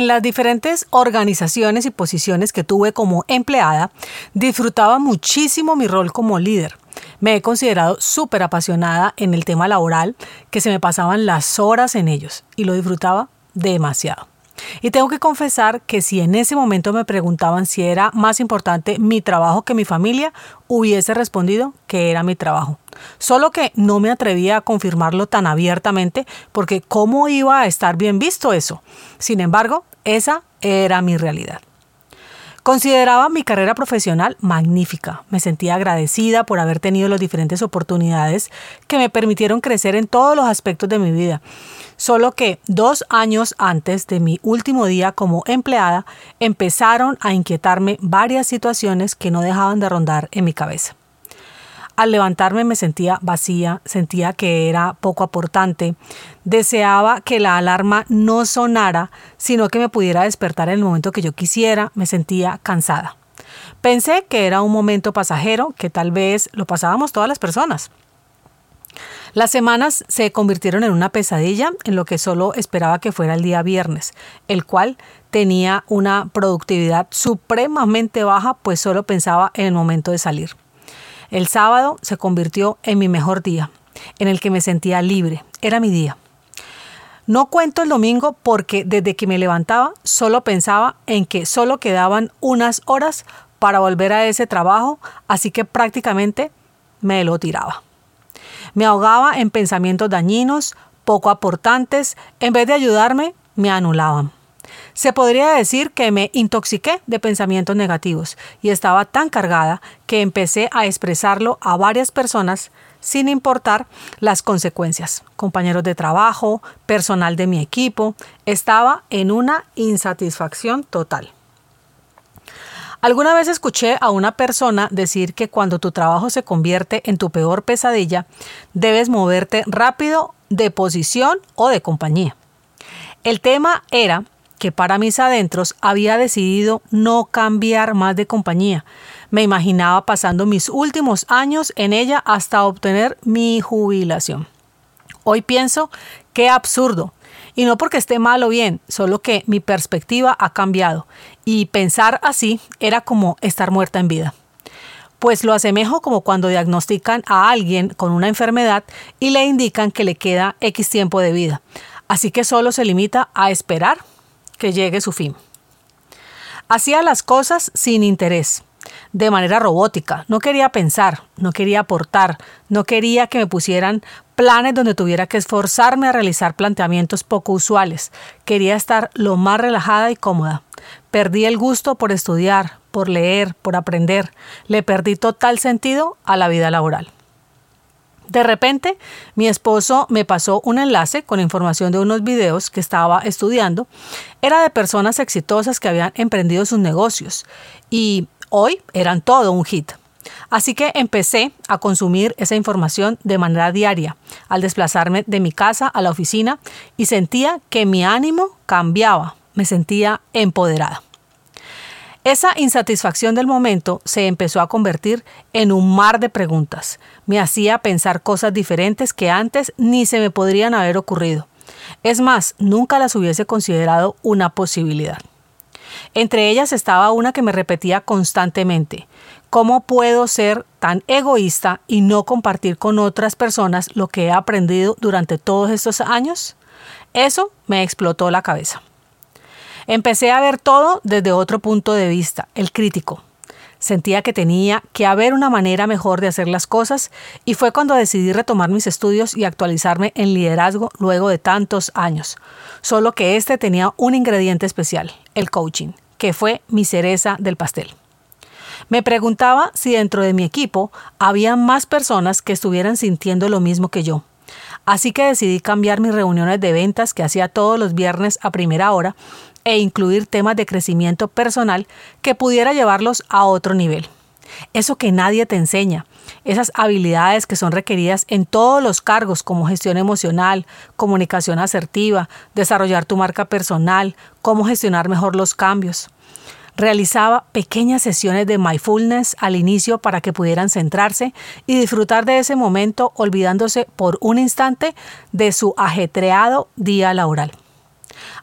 En las diferentes organizaciones y posiciones que tuve como empleada, disfrutaba muchísimo mi rol como líder. Me he considerado súper apasionada en el tema laboral, que se me pasaban las horas en ellos y lo disfrutaba demasiado. Y tengo que confesar que si en ese momento me preguntaban si era más importante mi trabajo que mi familia, hubiese respondido que era mi trabajo. Solo que no me atrevía a confirmarlo tan abiertamente porque ¿cómo iba a estar bien visto eso? Sin embargo, esa era mi realidad. Consideraba mi carrera profesional magnífica. Me sentía agradecida por haber tenido las diferentes oportunidades que me permitieron crecer en todos los aspectos de mi vida. Solo que dos años antes de mi último día como empleada empezaron a inquietarme varias situaciones que no dejaban de rondar en mi cabeza. Al levantarme me sentía vacía, sentía que era poco aportante, deseaba que la alarma no sonara, sino que me pudiera despertar en el momento que yo quisiera, me sentía cansada. Pensé que era un momento pasajero, que tal vez lo pasábamos todas las personas. Las semanas se convirtieron en una pesadilla en lo que solo esperaba que fuera el día viernes, el cual tenía una productividad supremamente baja, pues solo pensaba en el momento de salir. El sábado se convirtió en mi mejor día, en el que me sentía libre. Era mi día. No cuento el domingo porque desde que me levantaba solo pensaba en que solo quedaban unas horas para volver a ese trabajo, así que prácticamente me lo tiraba. Me ahogaba en pensamientos dañinos, poco aportantes, en vez de ayudarme, me anulaban. Se podría decir que me intoxiqué de pensamientos negativos y estaba tan cargada que empecé a expresarlo a varias personas sin importar las consecuencias. Compañeros de trabajo, personal de mi equipo, estaba en una insatisfacción total. Alguna vez escuché a una persona decir que cuando tu trabajo se convierte en tu peor pesadilla, debes moverte rápido de posición o de compañía. El tema era que para mis adentros había decidido no cambiar más de compañía. Me imaginaba pasando mis últimos años en ella hasta obtener mi jubilación. Hoy pienso, qué absurdo. Y no porque esté mal o bien, solo que mi perspectiva ha cambiado. Y pensar así era como estar muerta en vida. Pues lo asemejo como cuando diagnostican a alguien con una enfermedad y le indican que le queda X tiempo de vida. Así que solo se limita a esperar que llegue su fin. Hacía las cosas sin interés, de manera robótica. No quería pensar, no quería aportar, no quería que me pusieran planes donde tuviera que esforzarme a realizar planteamientos poco usuales. Quería estar lo más relajada y cómoda. Perdí el gusto por estudiar, por leer, por aprender. Le perdí total sentido a la vida laboral. De repente, mi esposo me pasó un enlace con información de unos videos que estaba estudiando. Era de personas exitosas que habían emprendido sus negocios y hoy eran todo un hit. Así que empecé a consumir esa información de manera diaria al desplazarme de mi casa a la oficina y sentía que mi ánimo cambiaba, me sentía empoderada. Esa insatisfacción del momento se empezó a convertir en un mar de preguntas. Me hacía pensar cosas diferentes que antes ni se me podrían haber ocurrido. Es más, nunca las hubiese considerado una posibilidad. Entre ellas estaba una que me repetía constantemente. ¿Cómo puedo ser tan egoísta y no compartir con otras personas lo que he aprendido durante todos estos años? Eso me explotó la cabeza. Empecé a ver todo desde otro punto de vista, el crítico. Sentía que tenía que haber una manera mejor de hacer las cosas y fue cuando decidí retomar mis estudios y actualizarme en liderazgo luego de tantos años. Solo que este tenía un ingrediente especial, el coaching, que fue mi cereza del pastel. Me preguntaba si dentro de mi equipo había más personas que estuvieran sintiendo lo mismo que yo. Así que decidí cambiar mis reuniones de ventas que hacía todos los viernes a primera hora e incluir temas de crecimiento personal que pudiera llevarlos a otro nivel. Eso que nadie te enseña, esas habilidades que son requeridas en todos los cargos como gestión emocional, comunicación asertiva, desarrollar tu marca personal, cómo gestionar mejor los cambios. Realizaba pequeñas sesiones de mindfulness al inicio para que pudieran centrarse y disfrutar de ese momento olvidándose por un instante de su ajetreado día laboral.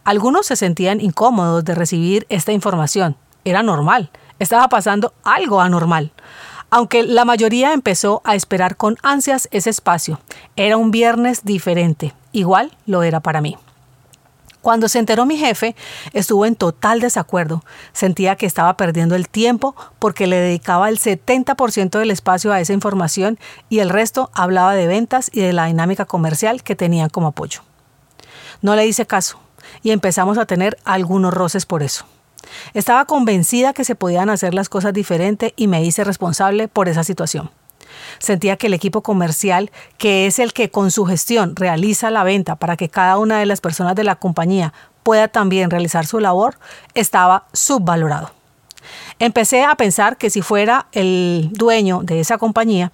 Algunos se sentían incómodos de recibir esta información. Era normal, estaba pasando algo anormal. Aunque la mayoría empezó a esperar con ansias ese espacio. Era un viernes diferente, igual lo era para mí. Cuando se enteró mi jefe, estuvo en total desacuerdo. Sentía que estaba perdiendo el tiempo porque le dedicaba el 70% del espacio a esa información y el resto hablaba de ventas y de la dinámica comercial que tenían como apoyo. No le hice caso y empezamos a tener algunos roces por eso. Estaba convencida que se podían hacer las cosas diferente y me hice responsable por esa situación. Sentía que el equipo comercial, que es el que con su gestión realiza la venta para que cada una de las personas de la compañía pueda también realizar su labor, estaba subvalorado. Empecé a pensar que si fuera el dueño de esa compañía,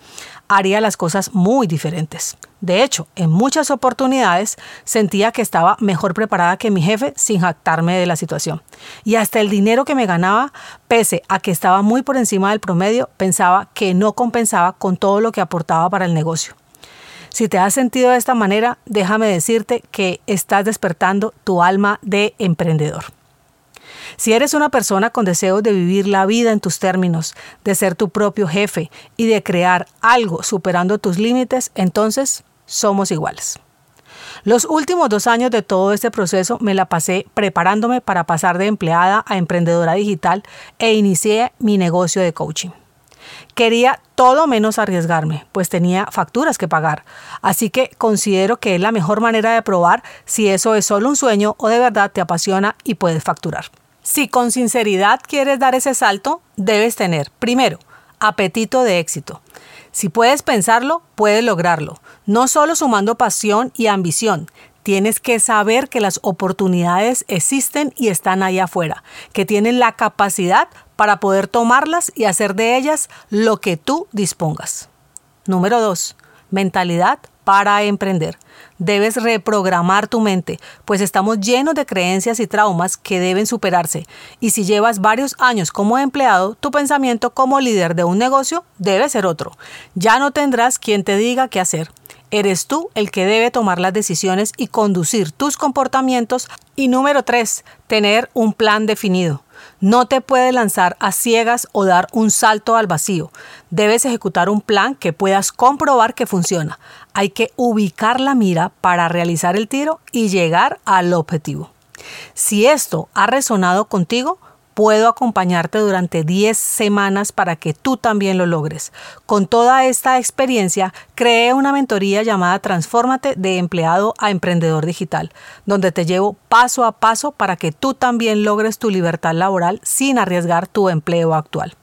haría las cosas muy diferentes. De hecho, en muchas oportunidades sentía que estaba mejor preparada que mi jefe sin jactarme de la situación. Y hasta el dinero que me ganaba, pese a que estaba muy por encima del promedio, pensaba que no compensaba con todo lo que aportaba para el negocio. Si te has sentido de esta manera, déjame decirte que estás despertando tu alma de emprendedor. Si eres una persona con deseos de vivir la vida en tus términos, de ser tu propio jefe y de crear algo superando tus límites, entonces somos iguales. Los últimos dos años de todo este proceso me la pasé preparándome para pasar de empleada a emprendedora digital e inicié mi negocio de coaching. Quería todo menos arriesgarme, pues tenía facturas que pagar, así que considero que es la mejor manera de probar si eso es solo un sueño o de verdad te apasiona y puedes facturar. Si con sinceridad quieres dar ese salto, debes tener, primero, apetito de éxito. Si puedes pensarlo, puedes lograrlo, no solo sumando pasión y ambición. Tienes que saber que las oportunidades existen y están ahí afuera, que tienen la capacidad para poder tomarlas y hacer de ellas lo que tú dispongas. Número 2. Mentalidad para emprender. Debes reprogramar tu mente, pues estamos llenos de creencias y traumas que deben superarse. Y si llevas varios años como empleado, tu pensamiento como líder de un negocio debe ser otro. Ya no tendrás quien te diga qué hacer. Eres tú el que debe tomar las decisiones y conducir tus comportamientos. Y número 3, tener un plan definido. No te puedes lanzar a ciegas o dar un salto al vacío. Debes ejecutar un plan que puedas comprobar que funciona. Hay que ubicar la mira para realizar el tiro y llegar al objetivo. Si esto ha resonado contigo, puedo acompañarte durante 10 semanas para que tú también lo logres. Con toda esta experiencia, creé una mentoría llamada Transfórmate de empleado a emprendedor digital, donde te llevo paso a paso para que tú también logres tu libertad laboral sin arriesgar tu empleo actual.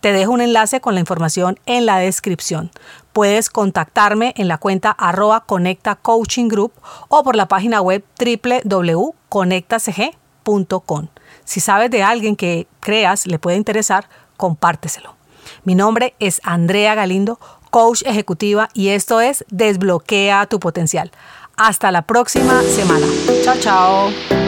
Te dejo un enlace con la información en la descripción. Puedes contactarme en la cuenta arroba Conecta Coaching Group o por la página web www.conectacg.com. Si sabes de alguien que creas le puede interesar, compárteselo. Mi nombre es Andrea Galindo, coach ejecutiva, y esto es Desbloquea tu potencial. Hasta la próxima semana. Chao, chao.